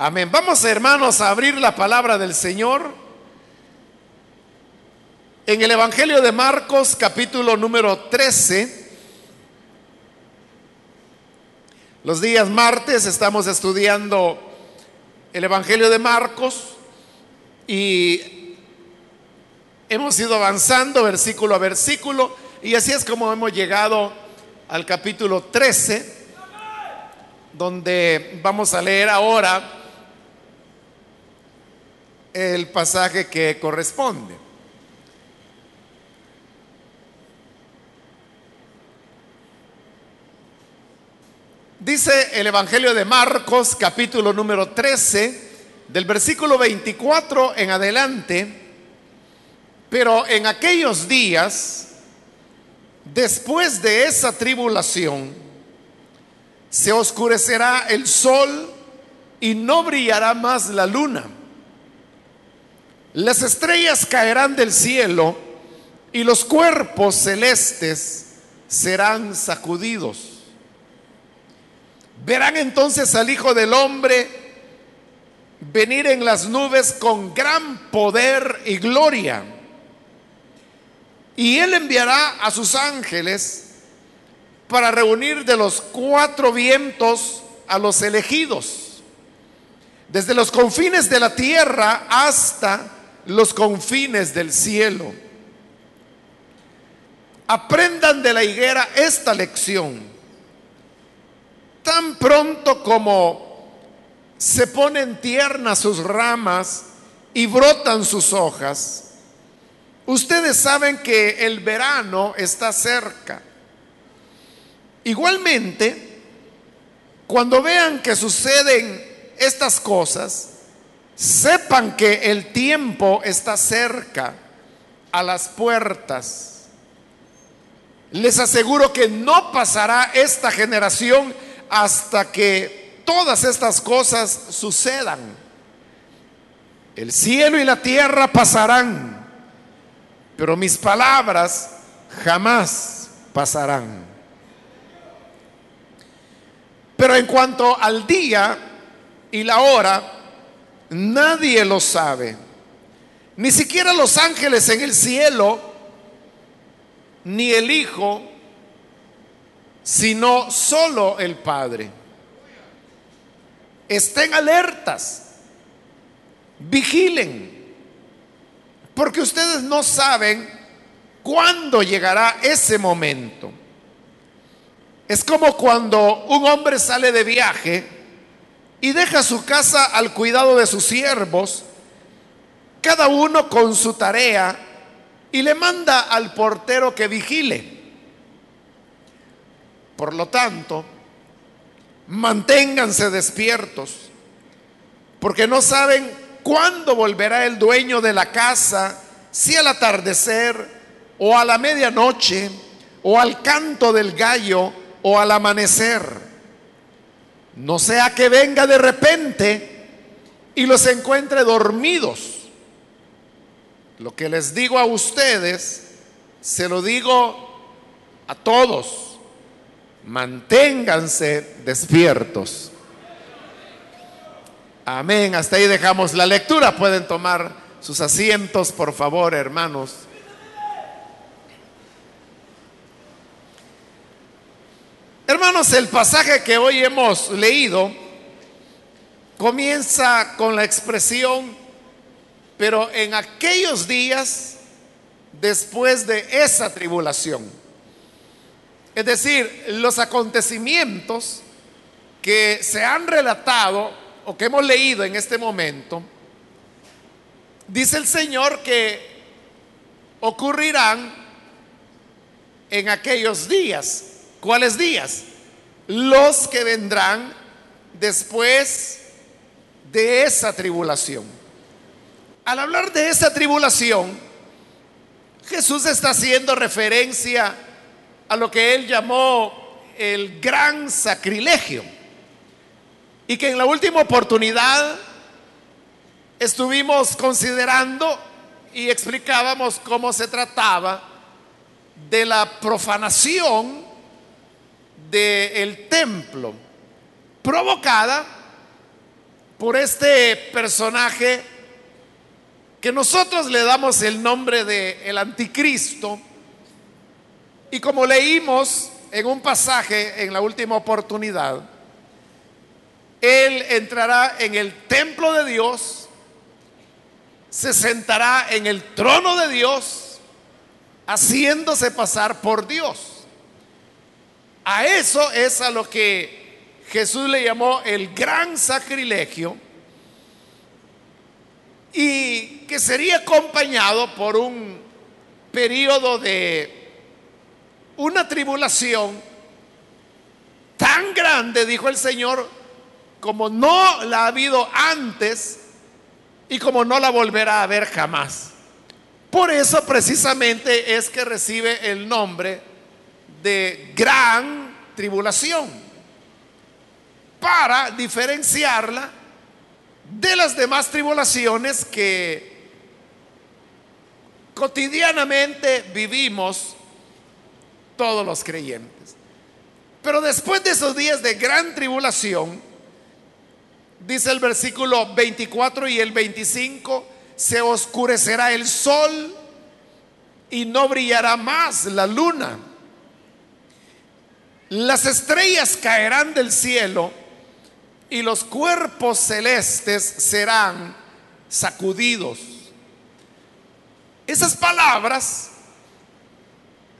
Amén. Vamos hermanos a abrir la palabra del Señor en el Evangelio de Marcos capítulo número 13. Los días martes estamos estudiando el Evangelio de Marcos y hemos ido avanzando versículo a versículo y así es como hemos llegado al capítulo 13 donde vamos a leer ahora el pasaje que corresponde. Dice el Evangelio de Marcos, capítulo número 13, del versículo 24 en adelante, pero en aquellos días, después de esa tribulación, se oscurecerá el sol y no brillará más la luna las estrellas caerán del cielo y los cuerpos celestes serán sacudidos. Verán entonces al Hijo del Hombre venir en las nubes con gran poder y gloria. Y Él enviará a sus ángeles para reunir de los cuatro vientos a los elegidos, desde los confines de la tierra hasta los confines del cielo. Aprendan de la higuera esta lección. Tan pronto como se ponen tiernas sus ramas y brotan sus hojas, ustedes saben que el verano está cerca. Igualmente, cuando vean que suceden estas cosas, sepan que el tiempo está cerca a las puertas. Les aseguro que no pasará esta generación hasta que todas estas cosas sucedan. El cielo y la tierra pasarán, pero mis palabras jamás pasarán. Pero en cuanto al día y la hora, Nadie lo sabe. Ni siquiera los ángeles en el cielo, ni el Hijo, sino solo el Padre. Estén alertas, vigilen, porque ustedes no saben cuándo llegará ese momento. Es como cuando un hombre sale de viaje y deja su casa al cuidado de sus siervos, cada uno con su tarea, y le manda al portero que vigile. Por lo tanto, manténganse despiertos, porque no saben cuándo volverá el dueño de la casa, si al atardecer, o a la medianoche, o al canto del gallo, o al amanecer no sea que venga de repente y los encuentre dormidos. Lo que les digo a ustedes, se lo digo a todos. Manténganse despiertos. Amén. Hasta ahí dejamos la lectura. Pueden tomar sus asientos, por favor, hermanos. Hermanos, el pasaje que hoy hemos leído comienza con la expresión, pero en aquellos días después de esa tribulación. Es decir, los acontecimientos que se han relatado o que hemos leído en este momento, dice el Señor que ocurrirán en aquellos días. ¿Cuáles días? Los que vendrán después de esa tribulación. Al hablar de esa tribulación, Jesús está haciendo referencia a lo que él llamó el gran sacrilegio. Y que en la última oportunidad estuvimos considerando y explicábamos cómo se trataba de la profanación del templo, provocada por este personaje que nosotros le damos el nombre de el anticristo y como leímos en un pasaje en la última oportunidad, él entrará en el templo de Dios, se sentará en el trono de Dios, haciéndose pasar por Dios. A eso es a lo que Jesús le llamó el gran sacrilegio y que sería acompañado por un periodo de una tribulación tan grande, dijo el Señor, como no la ha habido antes y como no la volverá a haber jamás. Por eso precisamente es que recibe el nombre de gran tribulación, para diferenciarla de las demás tribulaciones que cotidianamente vivimos todos los creyentes. Pero después de esos días de gran tribulación, dice el versículo 24 y el 25, se oscurecerá el sol y no brillará más la luna. Las estrellas caerán del cielo y los cuerpos celestes serán sacudidos. Esas palabras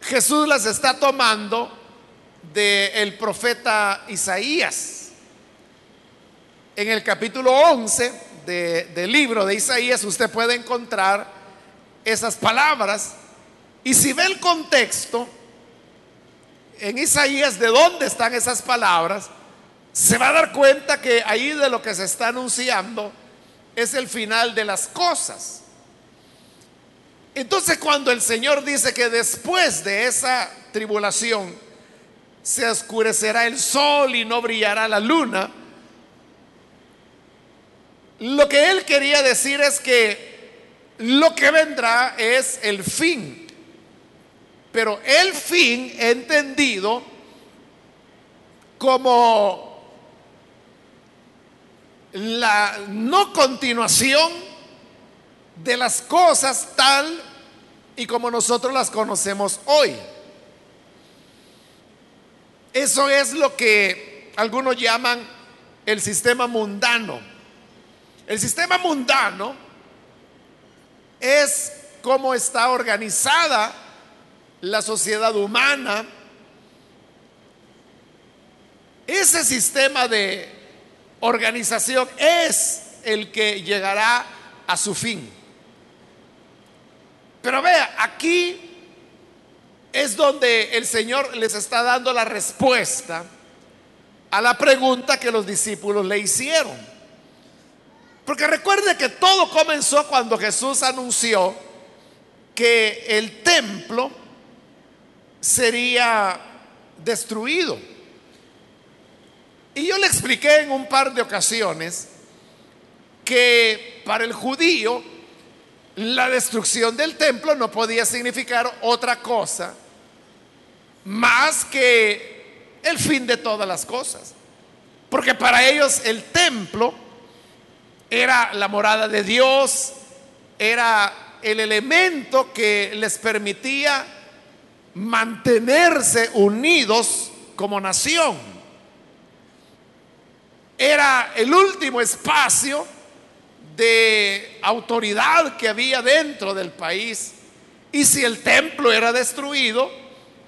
Jesús las está tomando del profeta Isaías. En el capítulo 11 del libro de Isaías usted puede encontrar esas palabras. Y si ve el contexto, en Isaías de dónde están esas palabras, se va a dar cuenta que ahí de lo que se está anunciando es el final de las cosas. Entonces cuando el Señor dice que después de esa tribulación se oscurecerá el sol y no brillará la luna, lo que él quería decir es que lo que vendrá es el fin. Pero el fin entendido como la no continuación de las cosas tal y como nosotros las conocemos hoy. Eso es lo que algunos llaman el sistema mundano. El sistema mundano es cómo está organizada la sociedad humana. Ese sistema de organización es el que llegará a su fin. Pero vea, aquí es donde el Señor les está dando la respuesta a la pregunta que los discípulos le hicieron. Porque recuerde que todo comenzó cuando Jesús anunció que el templo sería destruido. Y yo le expliqué en un par de ocasiones que para el judío la destrucción del templo no podía significar otra cosa más que el fin de todas las cosas. Porque para ellos el templo era la morada de Dios, era el elemento que les permitía mantenerse unidos como nación era el último espacio de autoridad que había dentro del país. Y si el templo era destruido,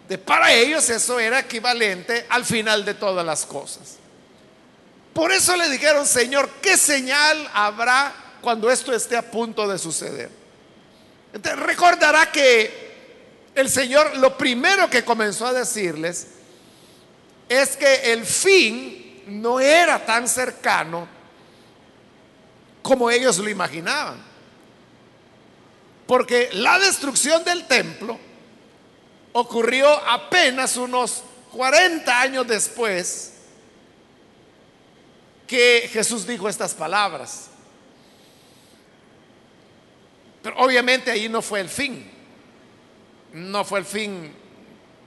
de, para ellos eso era equivalente al final de todas las cosas. Por eso le dijeron, Señor, ¿qué señal habrá cuando esto esté a punto de suceder? Recordará que el Señor lo primero que comenzó a decirles es que el fin no era tan cercano como ellos lo imaginaban. Porque la destrucción del templo ocurrió apenas unos 40 años después que Jesús dijo estas palabras. Pero obviamente ahí no fue el fin. No fue el fin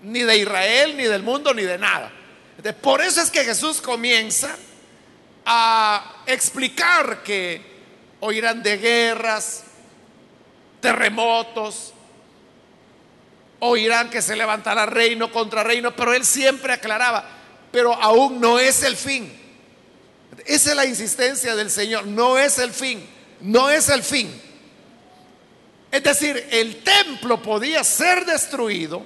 ni de Israel, ni del mundo, ni de nada. Por eso es que Jesús comienza a explicar que oirán de guerras, terremotos, oirán que se levantará reino contra reino, pero él siempre aclaraba, pero aún no es el fin. Esa es la insistencia del Señor, no es el fin, no es el fin. Es decir, el templo podía ser destruido,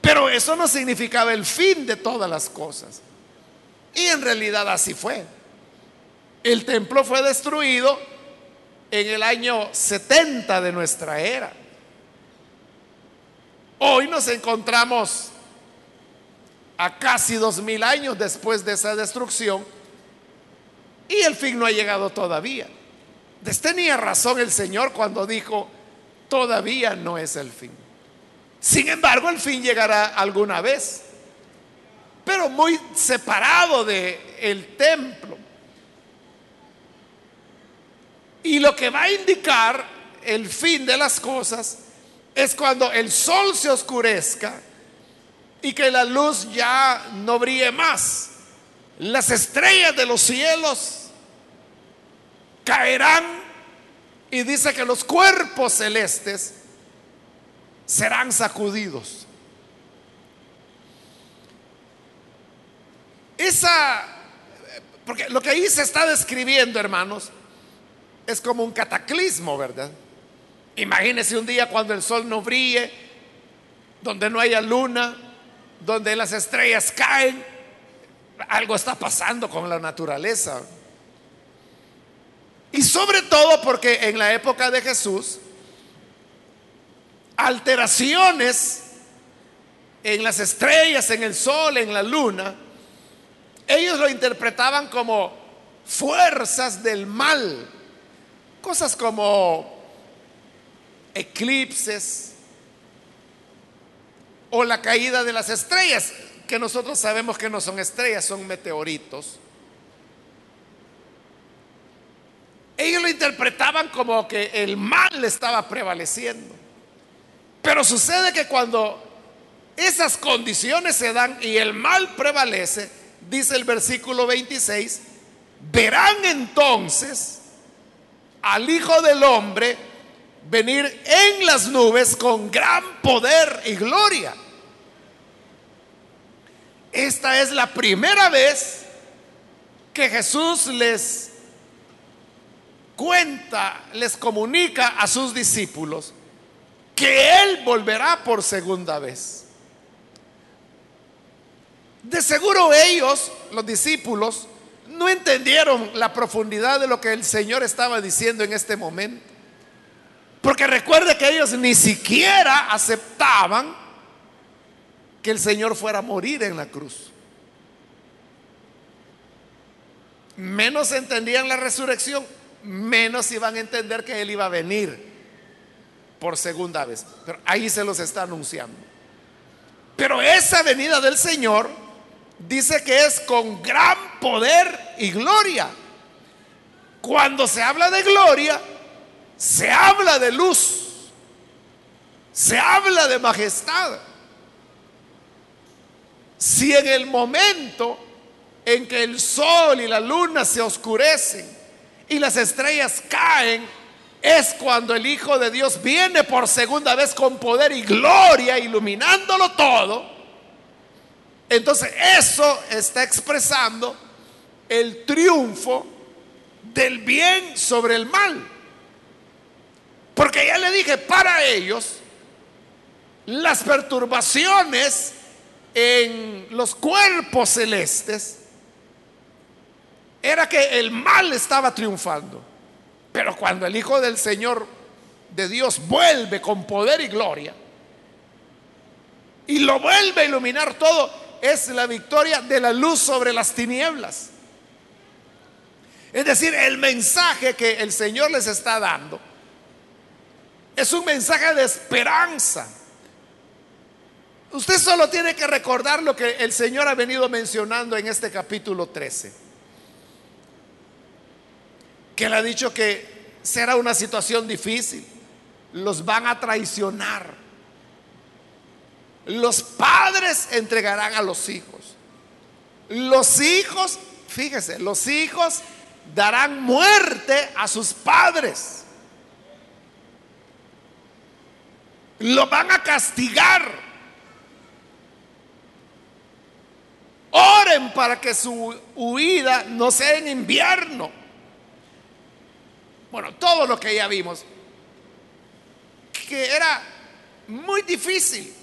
pero eso no significaba el fin de todas las cosas. Y en realidad así fue. El templo fue destruido en el año 70 de nuestra era. Hoy nos encontramos a casi dos mil años después de esa destrucción y el fin no ha llegado todavía. Tenía razón el Señor cuando dijo, todavía no es el fin. Sin embargo, el fin llegará alguna vez, pero muy separado del el templo. Y lo que va a indicar el fin de las cosas es cuando el sol se oscurezca y que la luz ya no brille más. Las estrellas de los cielos caerán y dice que los cuerpos celestes serán sacudidos. Esa, porque lo que ahí se está describiendo, hermanos, es como un cataclismo, ¿verdad? Imagínese un día cuando el sol no brille, donde no haya luna, donde las estrellas caen, algo está pasando con la naturaleza. Y sobre todo porque en la época de Jesús, alteraciones en las estrellas, en el sol, en la luna, ellos lo interpretaban como fuerzas del mal, cosas como eclipses o la caída de las estrellas, que nosotros sabemos que no son estrellas, son meteoritos. Ellos lo como que el mal estaba prevaleciendo. Pero sucede que cuando esas condiciones se dan y el mal prevalece, dice el versículo 26, verán entonces al Hijo del Hombre venir en las nubes con gran poder y gloria. Esta es la primera vez que Jesús les cuenta, les comunica a sus discípulos que Él volverá por segunda vez. De seguro ellos, los discípulos, no entendieron la profundidad de lo que el Señor estaba diciendo en este momento. Porque recuerde que ellos ni siquiera aceptaban que el Señor fuera a morir en la cruz. Menos entendían la resurrección, menos iban a entender que Él iba a venir por segunda vez. Pero ahí se los está anunciando. Pero esa venida del Señor dice que es con gran poder y gloria. Cuando se habla de gloria, se habla de luz, se habla de majestad. Si en el momento en que el sol y la luna se oscurecen y las estrellas caen, es cuando el Hijo de Dios viene por segunda vez con poder y gloria, iluminándolo todo. Entonces eso está expresando el triunfo del bien sobre el mal. Porque ya le dije, para ellos, las perturbaciones en los cuerpos celestes era que el mal estaba triunfando. Pero cuando el Hijo del Señor de Dios vuelve con poder y gloria y lo vuelve a iluminar todo, es la victoria de la luz sobre las tinieblas. Es decir, el mensaje que el Señor les está dando es un mensaje de esperanza. Usted solo tiene que recordar lo que el Señor ha venido mencionando en este capítulo 13 que él ha dicho que será una situación difícil. Los van a traicionar. Los padres entregarán a los hijos. Los hijos fíjese, los hijos darán muerte a sus padres. Lo van a castigar. Oren para que su huida no sea en invierno. Bueno, todo lo que ya vimos, que era muy difícil.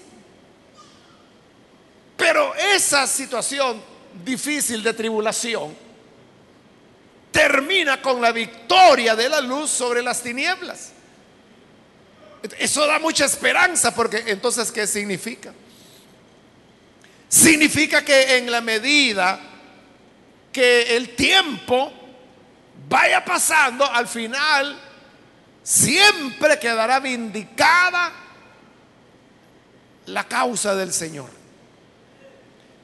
Pero esa situación difícil de tribulación termina con la victoria de la luz sobre las tinieblas. Eso da mucha esperanza porque entonces, ¿qué significa? Significa que en la medida que el tiempo vaya pasando, al final siempre quedará vindicada la causa del Señor.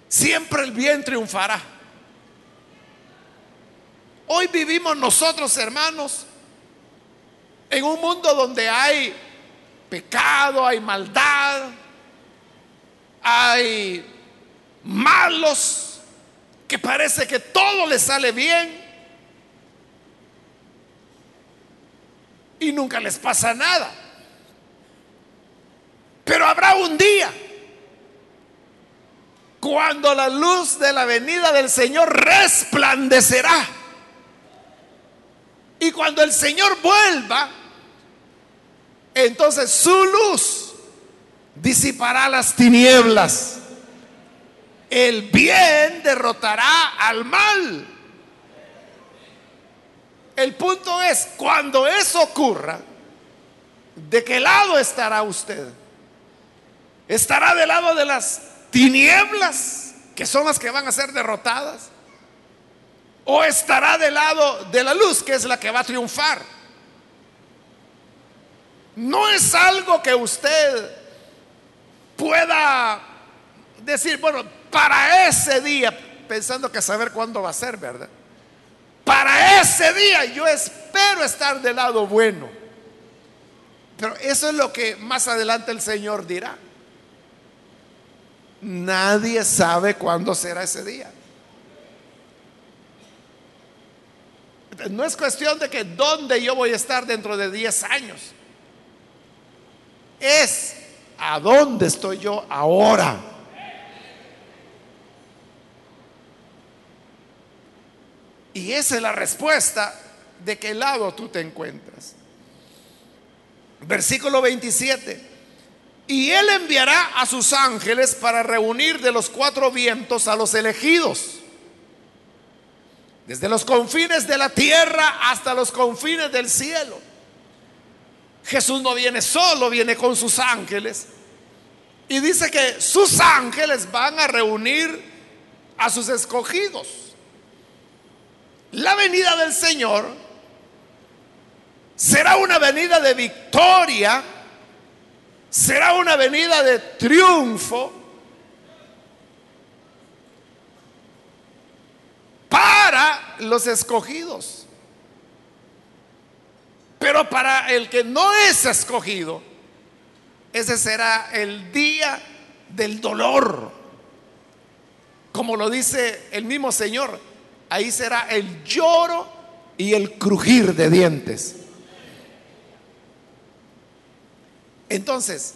Siempre el bien triunfará. Hoy vivimos nosotros, hermanos, en un mundo donde hay pecado, hay maldad, hay malos que parece que todo les sale bien y nunca les pasa nada. Pero habrá un día cuando la luz de la venida del Señor resplandecerá. Y cuando el Señor vuelva, entonces su luz disipará las tinieblas. El bien derrotará al mal. El punto es, cuando eso ocurra, ¿de qué lado estará usted? ¿Estará del lado de las tinieblas, que son las que van a ser derrotadas? ¿O estará del lado de la luz, que es la que va a triunfar? No es algo que usted pueda decir, bueno, para ese día, pensando que saber cuándo va a ser, ¿verdad? Para ese día yo espero estar del lado bueno. Pero eso es lo que más adelante el Señor dirá. Nadie sabe cuándo será ese día. No es cuestión de que dónde yo voy a estar dentro de 10 años. Es a dónde estoy yo ahora. Y esa es la respuesta de qué lado tú te encuentras. Versículo 27. Y él enviará a sus ángeles para reunir de los cuatro vientos a los elegidos. Desde los confines de la tierra hasta los confines del cielo. Jesús no viene solo, viene con sus ángeles. Y dice que sus ángeles van a reunir a sus escogidos. La venida del Señor será una venida de victoria, será una venida de triunfo para los escogidos. Pero para el que no es escogido, ese será el día del dolor. Como lo dice el mismo Señor, ahí será el lloro y el crujir de dientes. Entonces,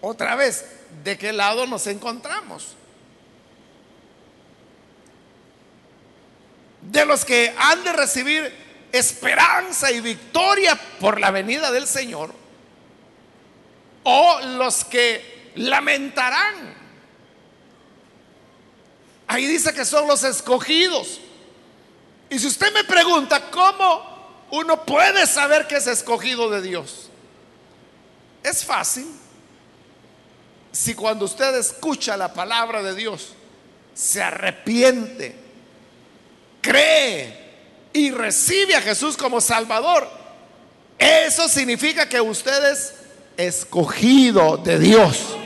otra vez, ¿de qué lado nos encontramos? De los que han de recibir esperanza y victoria por la venida del Señor, o los que lamentarán. Ahí dice que son los escogidos. Y si usted me pregunta cómo uno puede saber que es escogido de Dios, es fácil. Si cuando usted escucha la palabra de Dios, se arrepiente, cree y recibe a Jesús como Salvador, eso significa que usted es escogido de Dios.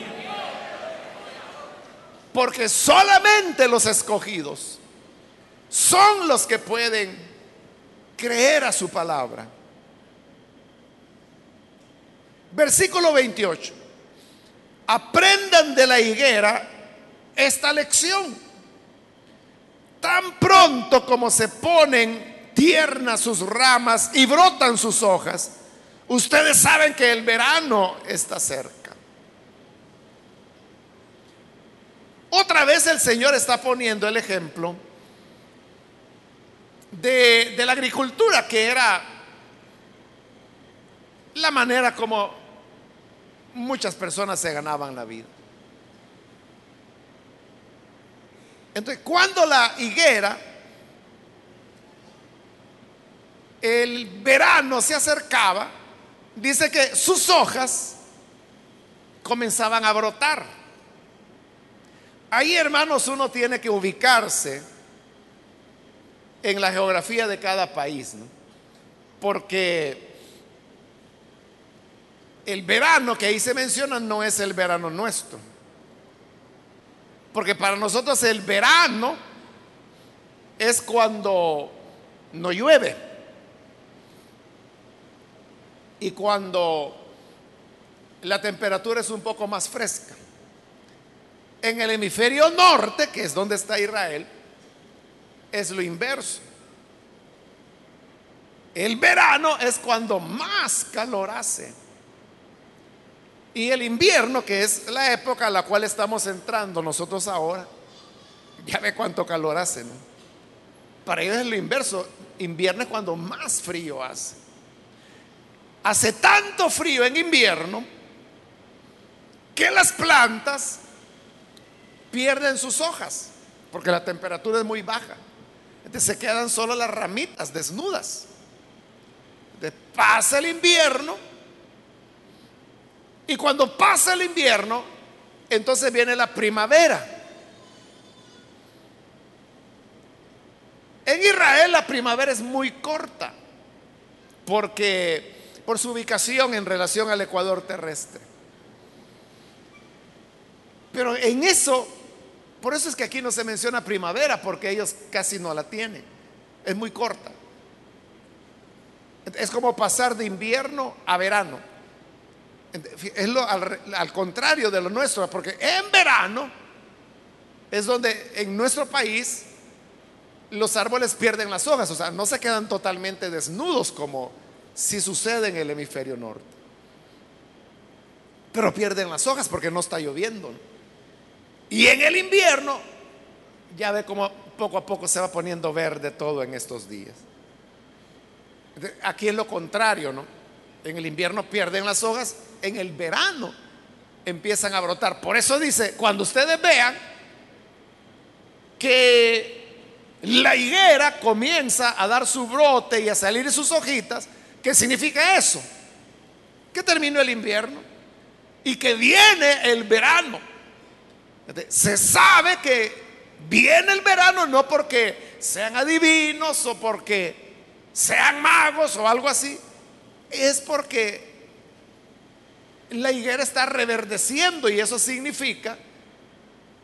Porque solamente los escogidos son los que pueden creer a su palabra. Versículo 28. aprendan de la higuera esta lección. Tan pronto como se ponen tiernas sus ramas y brotan sus hojas, ustedes saben que el verano está cerca. Otra vez el Señor está poniendo el ejemplo de, la agricultura, que era la manera como muchas personas se ganaban la vida. Entonces, cuando la higuera, el verano se acercaba, dice que sus hojas comenzaban a brotar. Ahí, hermanos, uno tiene que ubicarse en la geografía de cada país, ¿no? porque el verano que ahí se menciona no es el verano nuestro. Porque para nosotros el verano es cuando no llueve. Y cuando la temperatura es un poco más fresca. En el hemisferio norte, que es donde está Israel, es lo inverso. El verano es cuando más calor hace. Y el invierno, que es la época a la cual estamos entrando nosotros ahora, ya ve cuánto calor hace. Para ellos es lo inverso. Invierno es cuando más frío hace. Hace tanto frío en invierno que las plantas pierden sus hojas, porque la temperatura es muy baja. Entonces se quedan solo las ramitas desnudas. Entonces pasa el invierno y cuando pasa el invierno, entonces viene la primavera. En Israel la primavera es muy corta, porque por su ubicación en relación al ecuador terrestre. Pero en eso, por eso es que aquí no se menciona primavera, porque ellos casi no la tienen. Es muy corta. Es como pasar de invierno a verano. Es lo, al, contrario de lo nuestro, porque en verano es donde en nuestro país los árboles pierden las hojas, o sea, no se quedan totalmente desnudos como si sucede en el hemisferio norte. Pero pierden las hojas porque no está lloviendo. Y en el invierno, ya ve cómo poco a poco se va poniendo verde todo en estos días. Aquí es lo contrario, ¿no? En el invierno pierden las hojas en el verano empiezan a brotar. Por eso dice, cuando ustedes vean que la higuera comienza a dar su brote y a salir sus hojitas, ¿qué significa eso? Que terminó el invierno y que viene el verano. Se sabe que viene el verano no porque sean adivinos o porque sean magos o algo así, es porque la higuera está reverdeciendo y eso significa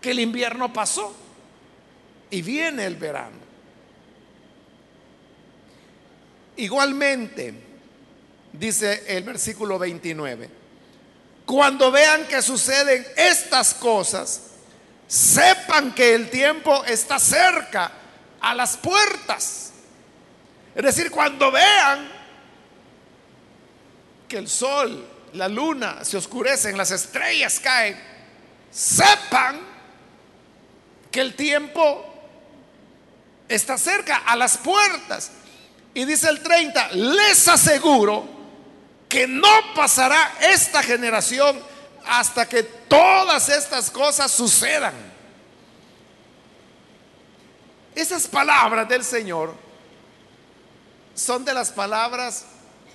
que el invierno pasó y viene el verano. Igualmente, dice el versículo 29, cuando vean que suceden estas cosas, sepan que el tiempo está cerca, a las puertas. Es decir, cuando vean que el sol la luna se oscurece, las estrellas caen, sepan que el tiempo está cerca, a las puertas. Y dice el 30, les aseguro que no pasará esta generación hasta que todas estas cosas sucedan. Esas palabras del Señor son de las palabras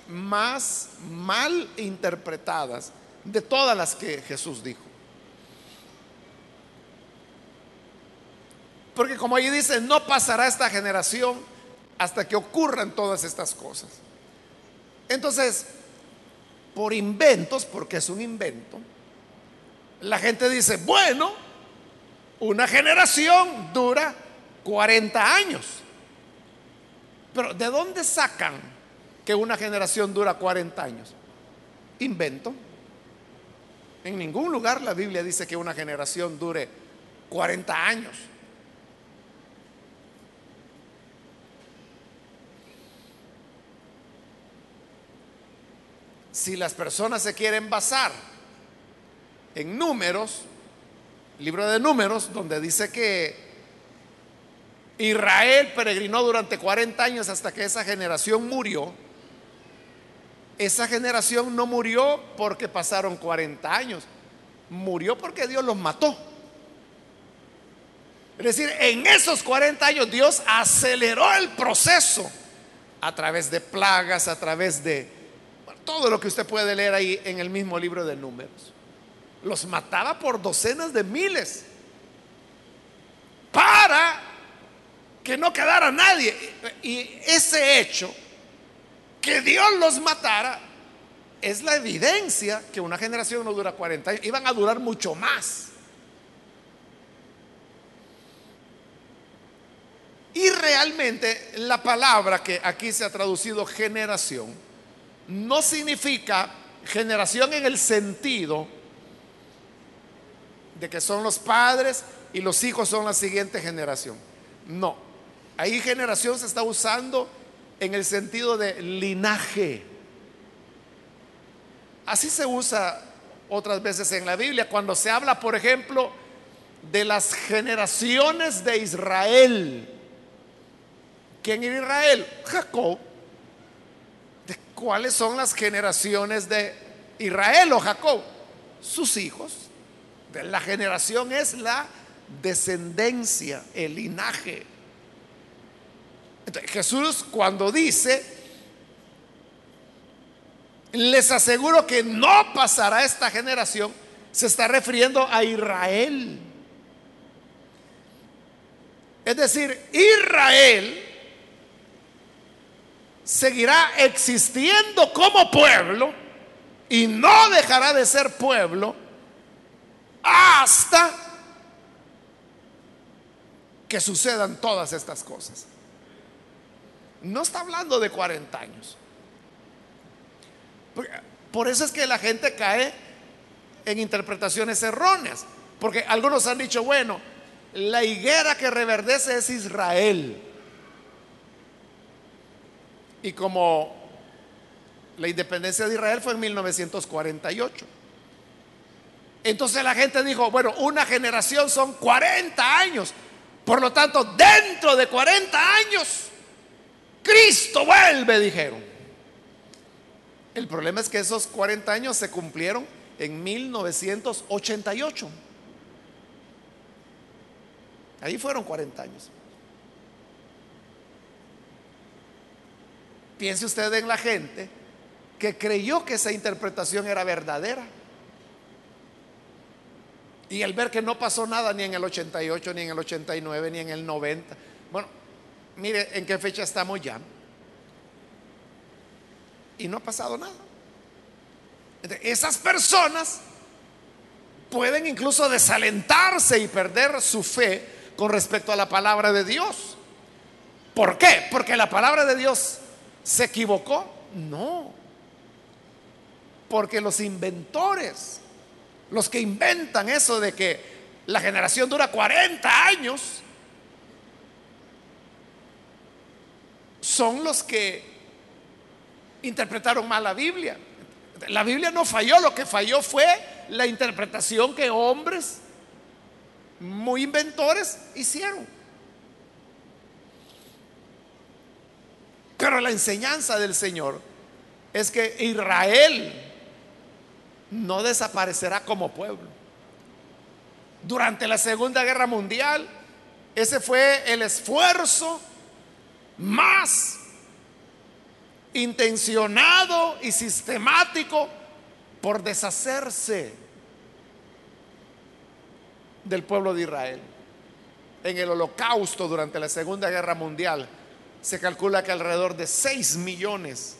más mal interpretadas de todas las que Jesús dijo. Porque como allí dice, no pasará esta generación hasta que ocurran todas estas cosas. Entonces, por inventos, porque es un invento, la gente dice, bueno, una generación dura 40 años. Pero ¿de dónde sacan que una generación dura 40 años. Invento. En ningún lugar la Biblia dice que una generación dure 40 años. Si las personas se quieren basar en números, libro de números, donde dice que Israel peregrinó durante 40 años hasta que esa generación murió, esa generación no murió porque pasaron 40 años, murió porque Dios los mató. Es decir, en esos 40 años Dios aceleró el proceso a través de plagas, a través de todo lo que usted puede leer ahí en el mismo libro de números. Los mataba por docenas de miles para que no quedara nadie. Y ese hecho que Dios los matara, es la evidencia que una generación no dura 40 años, iban a durar mucho más. Y realmente la palabra que aquí se ha traducido generación no significa generación en el sentido de que son los padres y los hijos son la siguiente generación. No, ahí generación se está usando en el sentido de linaje. Así se usa otras veces en la Biblia, cuando se habla, por ejemplo, de las generaciones de Israel. ¿Quién era Israel? Jacob. ¿De cuáles son las generaciones de Israel o Jacob? Sus hijos. La generación es la descendencia, el linaje. Jesús cuando dice, les aseguro que no pasará esta generación, se está refiriendo a Israel. Es decir, Israel seguirá existiendo como pueblo y no dejará de ser pueblo hasta que sucedan todas estas cosas. No está hablando de 40 años. Por eso es que la gente cae en interpretaciones erróneas. Porque algunos han dicho, bueno, la higuera que reverdece es Israel. Y como la independencia de Israel fue en 1948. Entonces la gente dijo, bueno, una generación son 40 años. Por lo tanto, dentro de 40 años Cristo vuelve, dijeron. El problema es que esos 40 años se cumplieron en 1988. Ahí fueron 40 años. Piense usted en la gente que creyó que esa interpretación era verdadera. Y al ver que no pasó nada ni en el 88, ni en el 89, ni en el 90. Bueno, mire en qué fecha estamos ya. Y no ha pasado nada. Esas personas pueden incluso desalentarse y perder su fe con respecto a la palabra de Dios. ¿Por qué? Porque la palabra de Dios se equivocó. No. Porque los inventores, los que inventan eso de que la generación dura 40 años, son los que interpretaron mal la Biblia. La Biblia no falló, lo que falló fue la interpretación que hombres muy inventores hicieron. Pero la enseñanza del Señor es que Israel no desaparecerá como pueblo. Durante la Segunda Guerra Mundial, ese fue el esfuerzo más intencionado y sistemático por deshacerse del pueblo de Israel. En el holocausto durante la Segunda Guerra Mundial se calcula que alrededor de 6 millones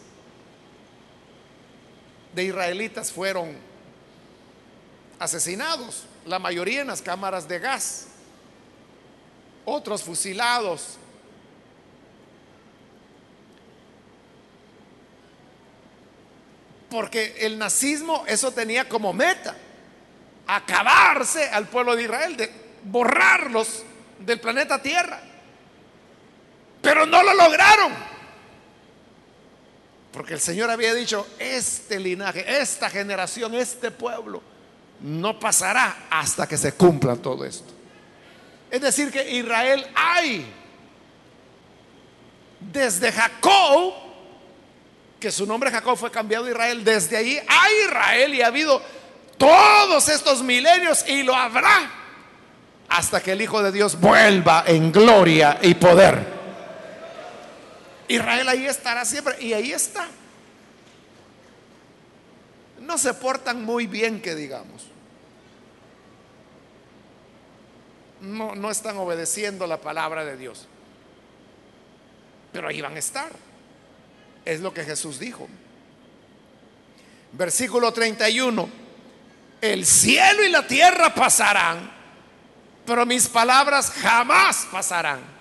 de israelitas fueron asesinados, la mayoría en las cámaras de gas, otros fusilados, Porque el nazismo eso tenía como meta, acabarse al pueblo de Israel, de borrarlos del planeta Tierra. Pero no lo lograron. Porque el Señor había dicho, este linaje, esta generación, este pueblo, no pasará hasta que se cumpla todo esto. Es decir, que Israel hay. Desde Jacob, que su nombre Jacob fue cambiado a Israel, desde ahí hay Israel y ha habido todos estos milenios y lo habrá hasta que el Hijo de Dios vuelva en gloria y poder. Israel ahí estará siempre y ahí está. No se portan muy bien, que digamos. No, no están obedeciendo la palabra de Dios. Pero ahí van a estar. Es lo que Jesús dijo. Versículo 31. El cielo y la tierra pasarán, pero mis palabras jamás pasarán.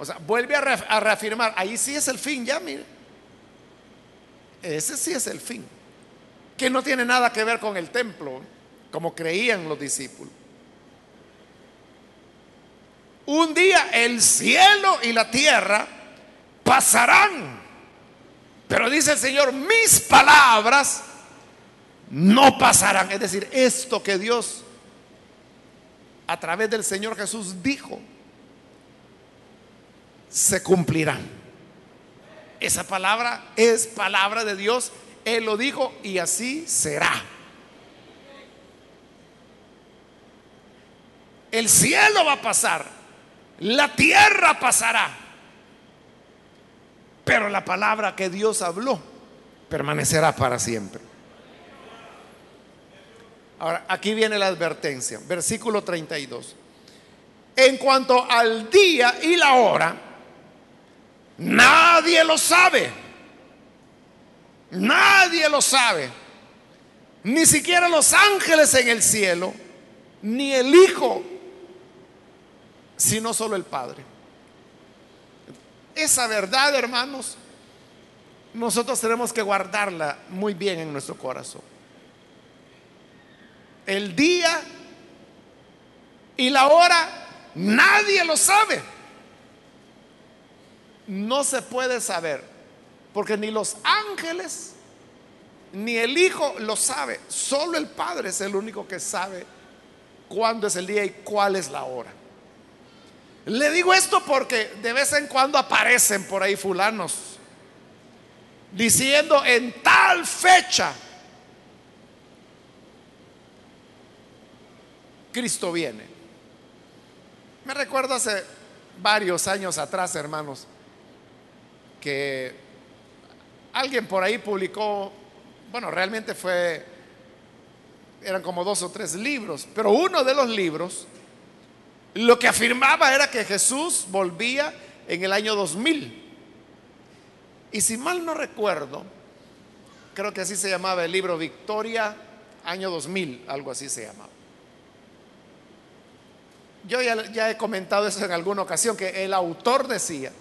O sea, vuelve a, reafirmar, ahí sí es el fin, ya mire. Ese sí es el fin. Que no tiene nada que ver con el templo, como creían los discípulos. Un día el cielo y la tierra pasarán. Pero dice el Señor, mis palabras no pasarán. Es decir, esto que Dios a través del Señor Jesús dijo, se cumplirá. Esa palabra es palabra de Dios. Él lo dijo y así será. El cielo va a pasar, la tierra pasará, pero la palabra que Dios habló permanecerá para siempre. Ahora, aquí viene la advertencia, versículo 32. En cuanto al día y la hora, nadie lo sabe. Nadie lo sabe. Ni siquiera los ángeles en el cielo, ni el Hijo, sino solo el Padre. Esa verdad, hermanos, nosotros tenemos que guardarla muy bien en nuestro corazón el día y la hora, nadie lo sabe. No se puede saber, porque ni los ángeles ni el Hijo lo sabe. Solo el Padre es el único que sabe cuándo es el día y cuál es la hora. Le digo esto porque de vez en cuando aparecen por ahí fulanos diciendo en tal fecha Cristo viene. Me recuerdo hace varios años atrás, hermanos, que alguien por ahí publicó, bueno, realmente fue, eran como dos o tres libros, pero uno de los libros lo que afirmaba era que Jesús volvía en el año 2000. Y si mal no recuerdo, creo que así se llamaba el libro Victoria, año 2000, algo así se llamaba. Yo ya, he comentado eso en alguna ocasión, que el autor decía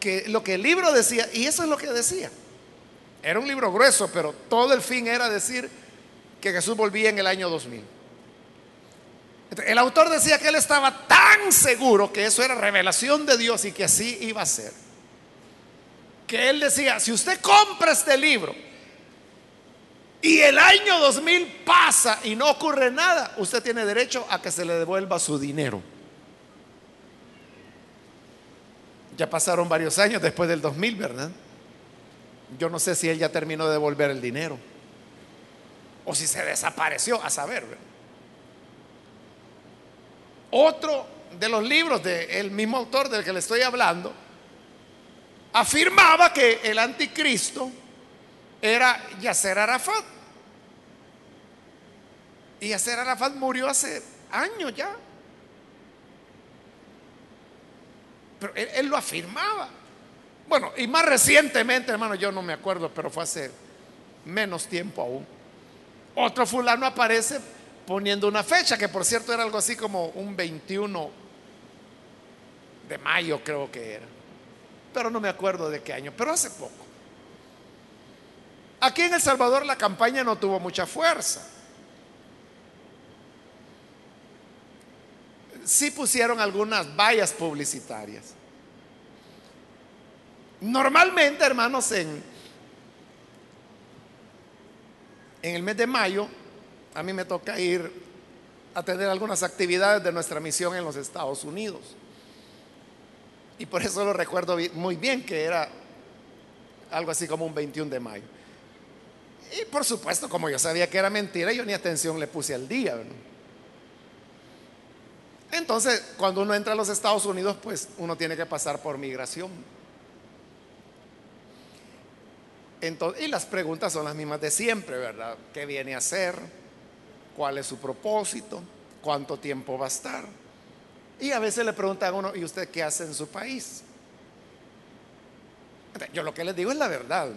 que lo que el libro decía, y eso es lo que decía, era un libro grueso, pero todo el fin era decir que Jesús volvía en el año 2000. El autor decía que él estaba tan seguro que eso era revelación de Dios y que así iba a ser. Que él decía, si usted compra este libro y el año 2000 pasa y no ocurre nada, usted tiene derecho a que se le devuelva su dinero. Ya pasaron varios años después del 2000, ¿verdad? Yo no sé si él ya terminó de devolver el dinero o si se desapareció, a saber. Otro de los libros del mismo autor del que le estoy hablando afirmaba que el anticristo era Yasser Arafat. Y Yasser Arafat murió hace años ya. Pero él, lo afirmaba. Bueno, y más recientemente, hermano, yo no me acuerdo, pero fue hace menos tiempo aún. Otro fulano aparece poniendo una fecha, que por cierto era algo así como un 21 de mayo creo que era. Pero no me acuerdo de qué año, pero hace poco. Aquí en El Salvador la campaña no tuvo mucha fuerza. Sí pusieron algunas vallas publicitarias. Normalmente, hermanos, en, en el mes de mayo, a mí me toca ir a tener algunas actividades de nuestra misión en los Estados Unidos. Y por eso lo recuerdo muy bien, que era algo así como un 21 de mayo. Y por supuesto, como yo sabía que era mentira, yo ni atención le puse al día. Entonces, cuando uno entra a los Estados Unidos, pues uno tiene que pasar por migración. Entonces, y las preguntas son las mismas de siempre, ¿verdad? ¿Qué viene a hacer? ¿Cuál es su propósito? ¿Cuánto tiempo va a estar? Y a veces le preguntan a uno, ¿y usted qué hace en su país? Yo lo que les digo es la verdad.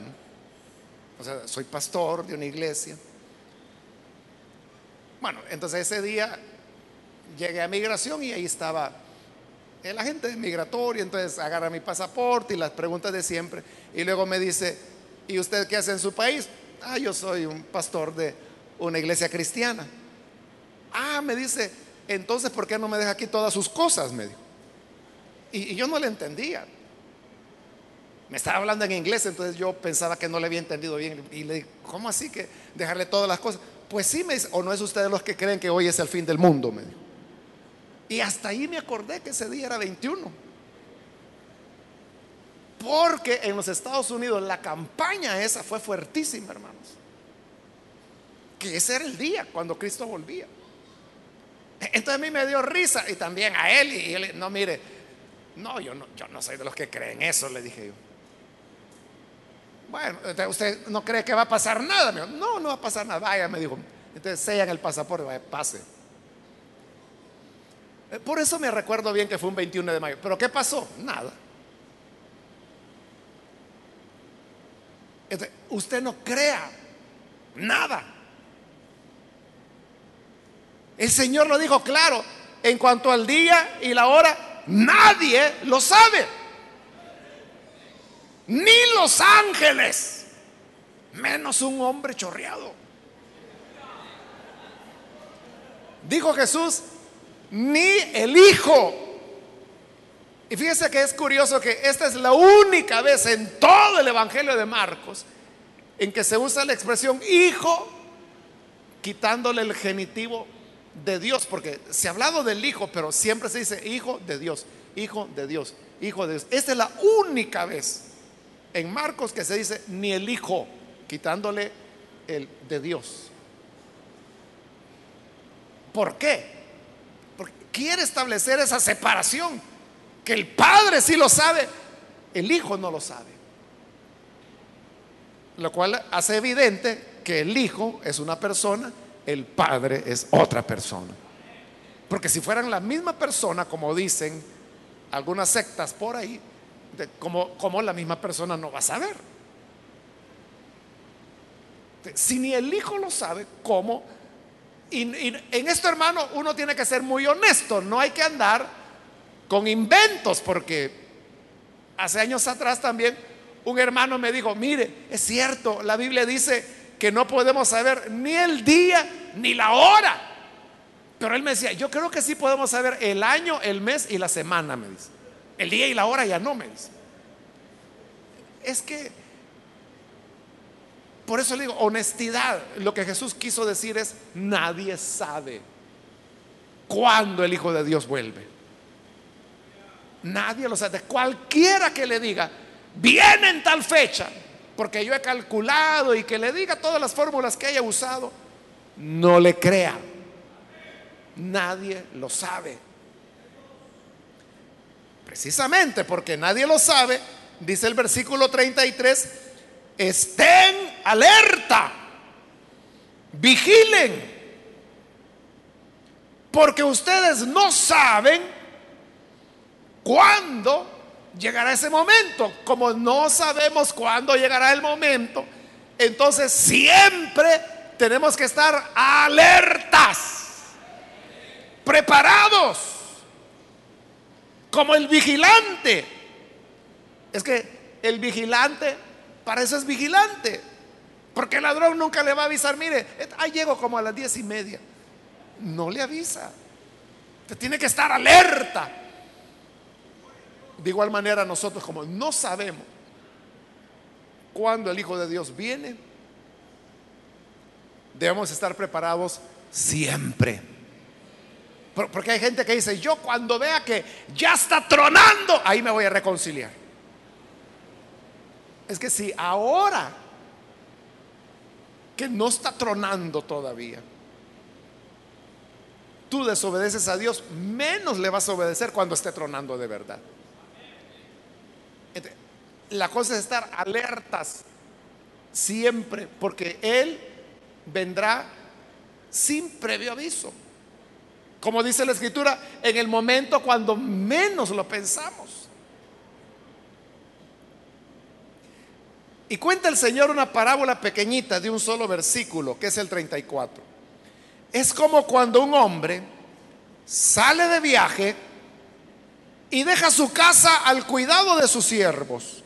O sea, soy pastor de una iglesia. Bueno, entonces ese día llegué a migración y ahí estaba el agente migratorio, entonces agarra mi pasaporte y las preguntas de siempre. Y luego me dice, ¿y usted qué hace en su país? Ah, yo soy un pastor de una iglesia cristiana. Ah, me dice, entonces ¿por qué no me deja aquí todas sus cosas? Me dijo. Y, yo no le entendía. Me estaba hablando en inglés, entonces yo pensaba que no le había entendido bien. Y le dije, ¿cómo así que dejarle todas las cosas? Pues sí, me dice, o no es usted de los que creen que hoy es el fin del mundo, me dijo. Y hasta ahí me acordé que ese día era 21. Porque en los Estados Unidos la campaña esa fue fuertísima, hermanos. Que ese era el día cuando Cristo volvía. Entonces a mí me dio risa y también a él. Y él, no, mire, no yo, no, soy de los que creen eso, le dije yo. Bueno, usted no cree que va a pasar nada. no, no va a pasar nada. Vaya, me dijo. Entonces sellan el pasaporte, vaya, pase. Eh, por eso me recuerdo bien que fue un 21 de mayo. Pero ¿qué pasó? Nada. usted no crea nada. El Señor lo dijo claro. En cuanto al día y la hora, nadie lo sabe. Ni los ángeles. Menos un hombre chorreado. Dijo Jesús, ni el Hijo. Y fíjese que es curioso que esta es la única vez en todo el Evangelio de Marcos en que se usa la expresión hijo quitándole el genitivo de Dios, porque se ha hablado del hijo, pero siempre se dice hijo de Dios, hijo de Dios, hijo de Dios. Esta es la única vez en Marcos que se dice ni el hijo, quitándole el de Dios. ¿Por qué? Quiere establecer esa separación, que el Padre sí lo sabe, el Hijo no lo sabe. Lo cual hace evidente que el Hijo es una persona, el Padre es otra persona. Porque si fueran la misma persona, como dicen algunas sectas por ahí, como, la misma persona no va a saber. Si ni el Hijo lo sabe, ¿cómo y, en esto, hermano, uno tiene que ser muy honesto. No hay que andar con inventos, porque hace años atrás también un hermano me dijo, mire, es cierto, la Biblia dice que no podemos saber ni el día ni la hora. Pero él me decía, yo creo que sí podemos saber el año, el mes y la semana, me dice. El día y la hora ya no, me dice. Es que por eso le digo, honestidad. Lo que Jesús quiso decir es, nadie sabe cuándo el Hijo de Dios vuelve. Nadie lo sabe. Cualquiera que le diga, viene en tal fecha, porque yo he calculado y que le diga todas las fórmulas que haya usado, no le crea. Nadie lo sabe. Precisamente porque nadie lo sabe, dice el versículo 33, estén alerta, vigilen, porque ustedes no saben cuándo llegará ese momento. Como no sabemos cuándo llegará el momento, entonces siempre tenemos que estar alertas, preparados, como el vigilante. Es que el vigilante para eso es vigilante. Porque el ladrón nunca le va a avisar, mire, ahí llego como a las diez y media. No le avisa. Usted tiene que estar alerta. De igual manera nosotros como no sabemos cuándo el Hijo de Dios viene, debemos estar preparados siempre. Porque hay gente que dice, yo cuando vea que ya está tronando, ahí me voy a reconciliar. Es que si ahora que no está tronando todavía, tú desobedeces a Dios, menos le vas a obedecer cuando esté tronando de verdad. La cosa es estar alertas siempre, porque Él vendrá sin previo aviso. Como dice la escritura, en el momento cuando menos lo pensamos. Y cuenta el Señor una parábola pequeñita de un solo versículo, que es el 34. Es como cuando un hombre sale de viaje y deja su casa al cuidado de sus siervos,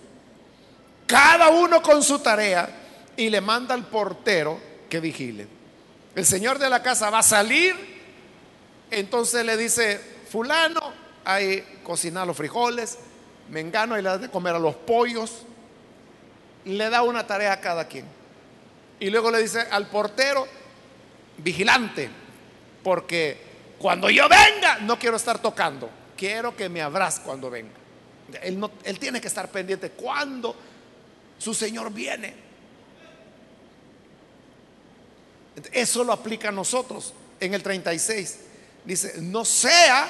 cada uno con su tarea, y le manda al portero que vigile. El señor de la casa va a salir entonces le dice, fulano, hay cocinar los frijoles, mengano y le da de comer a los pollos. Le da una tarea a cada quien. Y luego le dice al portero, vigilante, porque cuando yo venga no quiero estar tocando, quiero que me abras cuando venga. Él, no, él tiene que estar pendiente cuando su Señor viene. Eso lo aplica a nosotros en el 36. Dice, no sea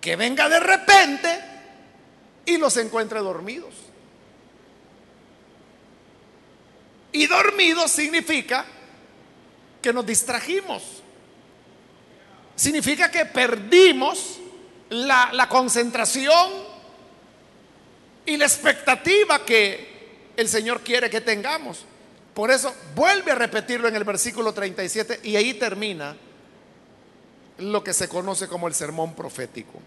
que venga de repente y los encuentre dormidos. Y dormidos significa que nos distrajimos. Significa que perdimos la, la, concentración y la expectativa que el Señor quiere que tengamos. Por eso vuelve a repetirlo en el versículo 37 y ahí termina lo que se conoce como el sermón profético.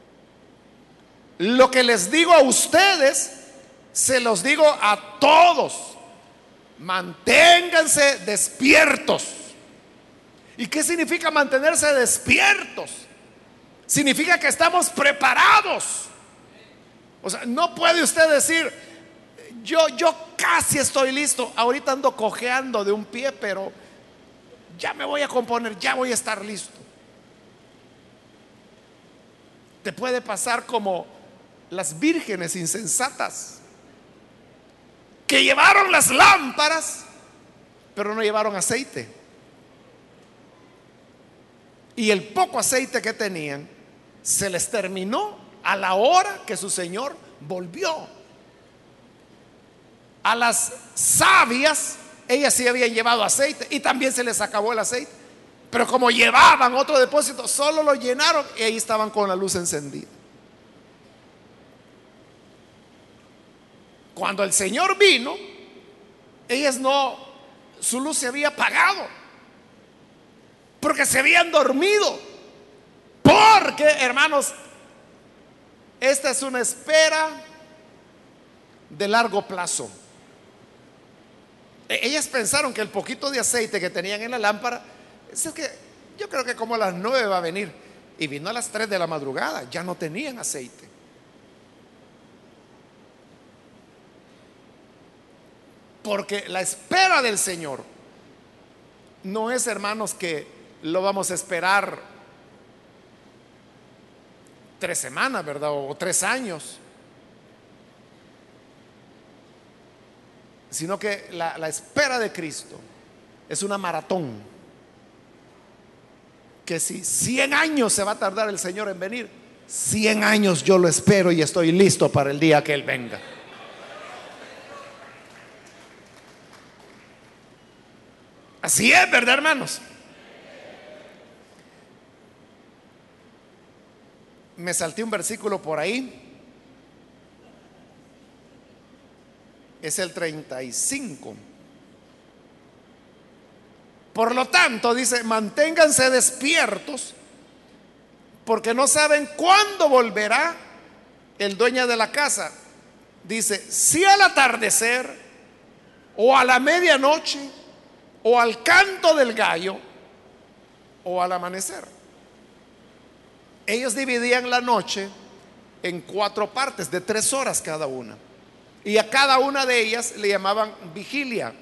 Lo que les digo a ustedes, se los digo a todos. Manténganse despiertos. ¿Y qué significa mantenerse despiertos? Significa que estamos preparados. O sea, no puede usted decir, yo, yo casi estoy listo, ahorita ando cojeando de un pie, pero ya me voy a componer, ya voy a estar listo. Te puede pasar como las vírgenes insensatas que llevaron las lámparas, pero no llevaron aceite. Y el poco aceite que tenían se les terminó a la hora que su Señor volvió. A las sabias, ellas sí habían llevado aceite y también se les acabó el aceite. Pero como llevaban otro depósito, solo lo llenaron y ahí estaban con la luz encendida. Cuando el Señor vino, ellas no, su luz se había apagado. Porque se habían dormido. Porque, hermanos, esta es una espera de largo plazo. E-, ellas pensaron que el poquito de aceite que tenían en la lámpara es que yo creo que como a las nueve va a venir. Y vino a las tres de la madrugada, ya no tenían aceite. Porque la espera del Señor no es, hermanos, que lo vamos a esperar tres semanas, ¿verdad? O tres años. Sino que la, espera de Cristo es una maratón que si 100 años se va a tardar el Señor en venir, 100 años yo lo espero y estoy listo para el día que Él venga. Así es, ¿verdad, hermanos? Me salté un versículo por ahí. Es el 35. Por lo tanto, dice, manténganse despiertos porque no saben cuándo volverá el dueño de la casa. Dice, si al atardecer o a la medianoche o al canto del gallo o al amanecer. ellos dividían la noche en cuatro partes de tres horas cada una. Y a cada una de ellas le llamaban vigilia.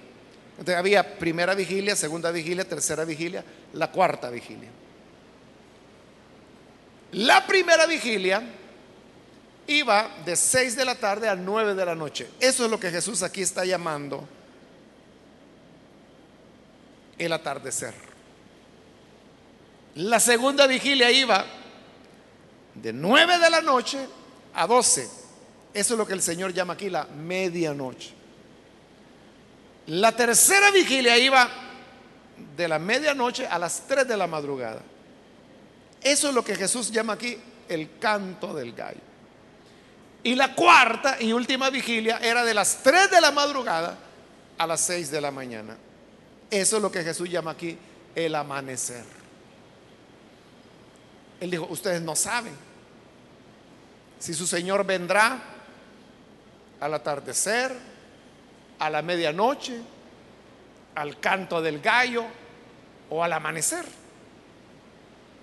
Entonces había primera vigilia, segunda vigilia, tercera vigilia, la cuarta vigilia. La primera vigilia iba de 6 de la tarde a 9 de la noche. Eso es lo que Jesús aquí está llamando el atardecer. La segunda vigilia iba de 9 de la noche a 12. Eso es lo que el Señor llama aquí la medianoche. La tercera vigilia iba de la medianoche a las 3 de la madrugada. Eso es lo que Jesús llama aquí el canto del gallo. Y la cuarta y última vigilia era de las 3 de la madrugada a las 6 de la mañana. Eso es lo que Jesús llama aquí el amanecer. Él dijo, ustedes no saben si su Señor vendrá al atardecer, a la medianoche, al canto del gallo o al amanecer.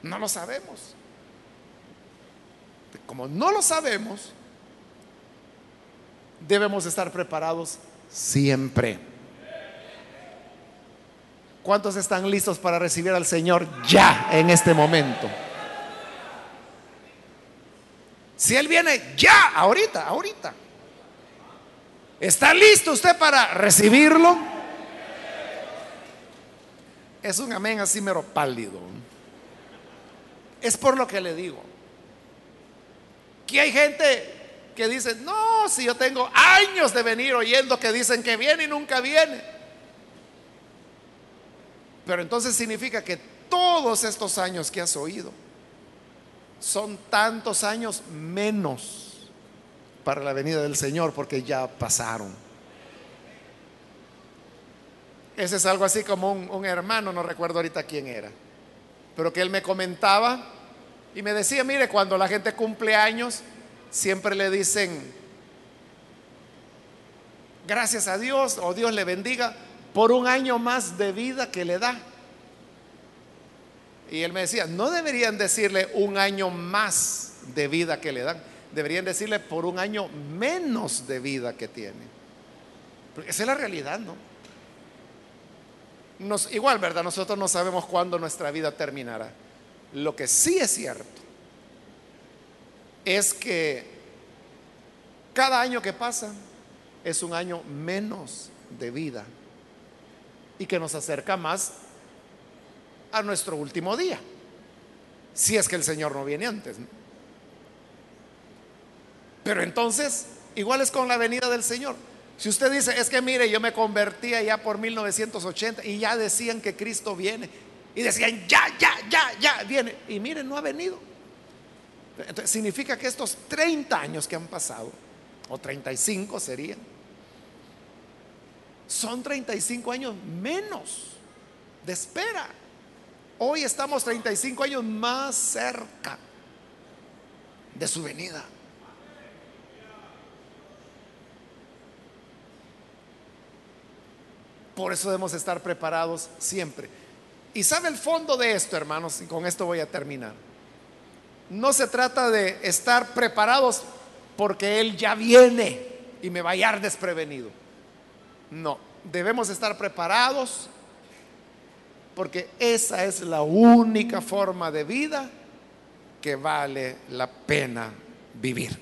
No lo sabemos. Como no lo sabemos, debemos estar preparados siempre. ¿Cuántos están listos para recibir al Señor ya en este momento? Si Él viene ya, ahorita, ahorita. ¿Está listo usted para recibirlo? Es un amén así mero pálido. Es por lo que le digo. Que hay gente que dice, no, si yo tengo años de venir oyendo que dicen que viene y nunca viene. Pero entonces significa que todos estos años que has oído son tantos años menos para la venida del Señor porque ya pasaron. Ese es algo así como un, hermano, no recuerdo ahorita quién era, pero que él me comentaba y me decía, mire, cuando la gente cumple años, siempre le dicen, gracias a Dios o Dios le bendiga por un año más de vida que le da. Y él me decía, no deberían decirle un año más de vida que le dan, deberían decirle por un año menos de vida que tiene. Porque esa es la realidad, ¿no? Igual, ¿verdad? Nosotros no sabemos cuándo nuestra vida terminará. Lo que sí es cierto es que cada año que pasa es un año menos de vida y que nos acerca más a nuestro último día, si es que el Señor no viene antes. Pero entonces, igual es con la venida del Señor. Si usted dice, es que mire, yo me convertía ya por 1980 y ya decían que Cristo viene. Y decían, ya, ya, ya, ya, viene. Y miren, no ha venido. Entonces, significa que estos 30 años que han pasado, o 35 serían, son 35 años menos de espera. Hoy estamos 35 años más cerca de su venida. Por eso debemos estar preparados siempre. Y sabe el fondo de esto, hermanos, y con esto voy a terminar. No se trata de estar preparados porque Él ya viene y me va a hallar desprevenido. No, debemos estar preparados porque esa es la única forma de vida que vale la pena vivir.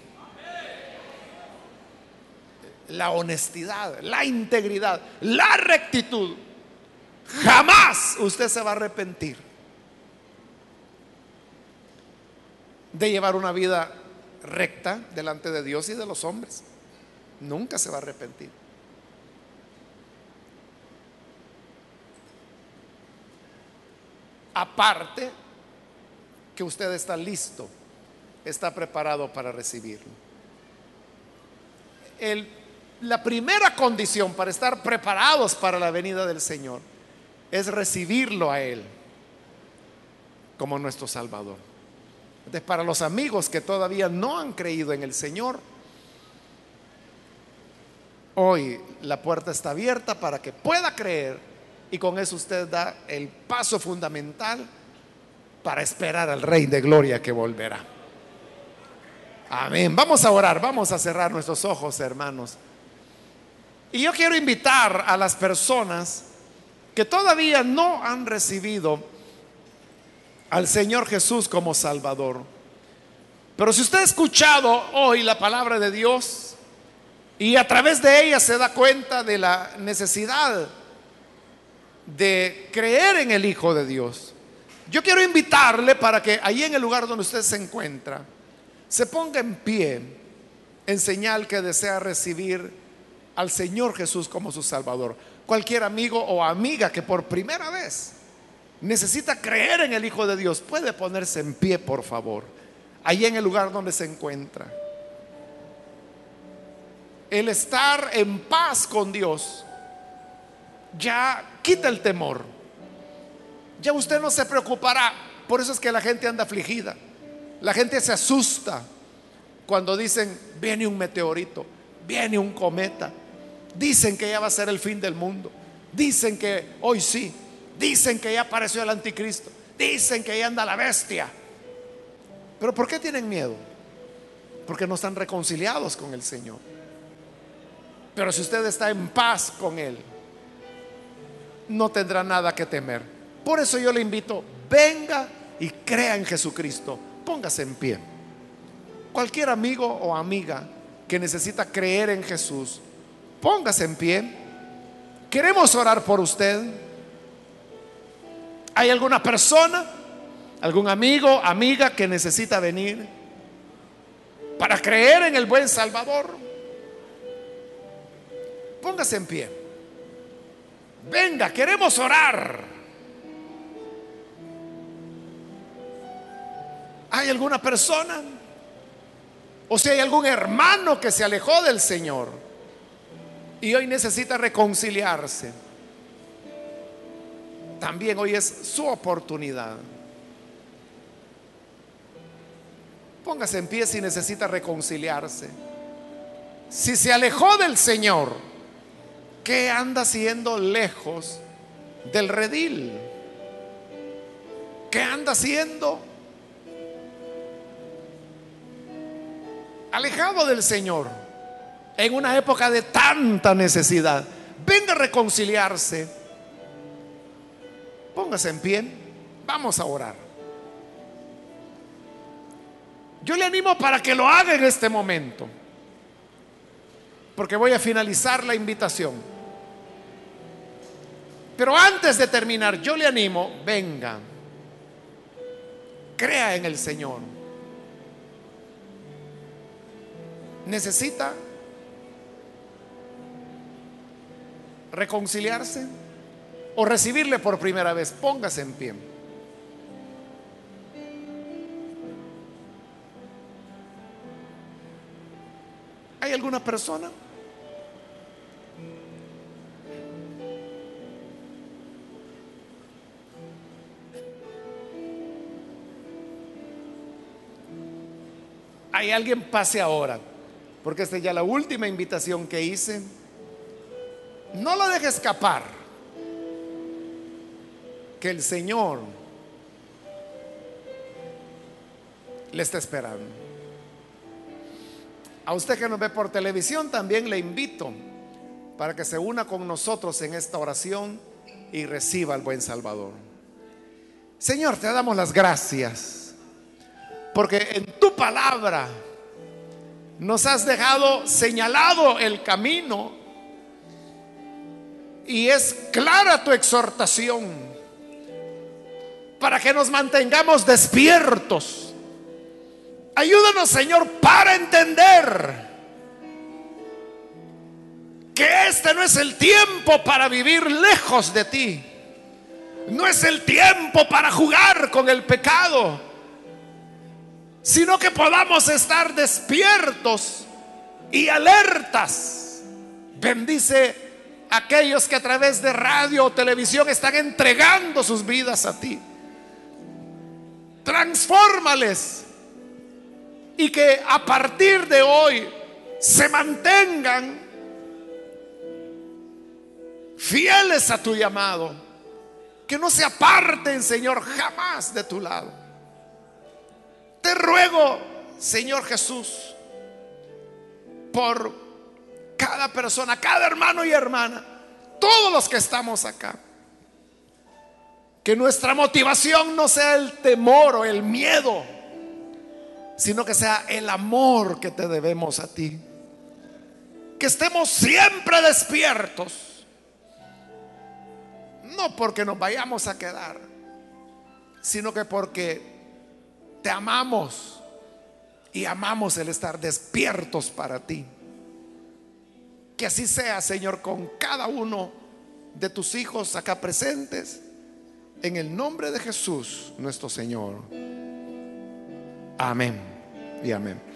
La honestidad, la integridad, la rectitud Jamás usted se va a arrepentir de llevar una vida recta delante de Dios y de los hombres. Nunca se va a arrepentir. Aparte que usted está listo, está preparado para recibirlo. la primera condición para estar preparados para la venida del Señor es recibirlo a Él como nuestro Salvador. Entonces, para los amigos que todavía no han creído en el Señor, hoy la puerta está abierta para que pueda creer y con eso usted da el paso fundamental para esperar al Rey de Gloria que volverá. Amén. Vamos a orar, vamos a cerrar nuestros ojos, hermanos. Y yo quiero invitar a las personas que todavía no han recibido al Señor Jesús como Salvador. Pero si usted ha escuchado hoy la palabra de Dios y a través de ella se da cuenta de la necesidad de creer en el Hijo de Dios, yo quiero invitarle para que ahí en el lugar donde usted se encuentra, se ponga en pie en señal que desea recibir al Señor Jesús como su Salvador. Cualquier amigo o amiga que por primera vez necesita creer en el Hijo de Dios, puede ponerse en pie, por favor, ahí en el lugar donde se encuentra. El estar en paz con Dios ya quita el temor. Ya usted no se preocupará. Por eso es que la gente anda afligida. La gente se asusta cuando dicen, viene un meteorito, viene un cometa. Dicen que ya va a ser el fin del mundo. Dicen que hoy sí. Dicen que ya apareció el anticristo. Dicen que ya anda la bestia. Pero ¿por qué tienen miedo? Porque no están reconciliados con el Señor. Pero si usted está en paz con Él, no tendrá nada que temer. Por eso yo le invito, venga y crea en Jesucristo. Póngase en pie. Cualquier amigo o amiga que necesita creer en Jesús, póngase en pie. Queremos orar por usted. ¿Hay alguna persona, algún amigo, amiga que necesita venir para creer en el buen Salvador? Póngase en pie. Venga, queremos orar. ¿Hay alguna persona? O si hay algún hermano que se alejó del Señor y hoy necesita reconciliarse. También hoy es su oportunidad. Póngase en pie si necesita reconciliarse. Si se alejó del Señor, ¿qué anda haciendo lejos del redil? ¿Qué anda haciendo alejado del Señor en una época de tanta necesidad? Venga a reconciliarse. Póngase en pie. Vamos a orar. Yo le animo para que lo haga en este momento porque voy a finalizar la invitación. Pero antes de terminar, yo le animo, venga, crea en el Señor. ¿Necesita reconciliarse o recibirle por primera vez? Póngase en pie. ¿Hay alguna persona? Hay alguien, pase ahora. Porque esta es ya la última invitación que hice. No lo deje escapar. Que el Señor le está esperando. A usted que nos ve por televisión también le invito para que se una con nosotros en esta oración y reciba al buen Salvador. Señor, te damos las gracias porque en tu palabra nos has dejado señalado el camino y es clara tu exhortación para que nos mantengamos despiertos. Ayúdanos, Señor, para entender que este no es el tiempo para vivir lejos de ti. No es el tiempo para jugar con el pecado sino que podamos estar despiertos y alertas. Bendice a aquellos que a través de radio o televisión están entregando sus vidas a ti. Transfórmales y que a partir de hoy se mantengan fieles a tu llamado que no se aparten, Señor, jamás de tu lado. Te ruego, Señor Jesús, por cada persona, cada hermano y hermana, todos los que estamos acá. Que nuestra motivación no sea el temor o el miedo, sino que sea el amor que te debemos a ti. Que estemos siempre despiertos. No porque nos vayamos a quedar, sino que porque te amamos y amamos el estar despiertos para ti. Que así sea, Señor, con cada uno de tus hijos acá presentes. En el nombre de Jesús, nuestro Señor. Amén y amén.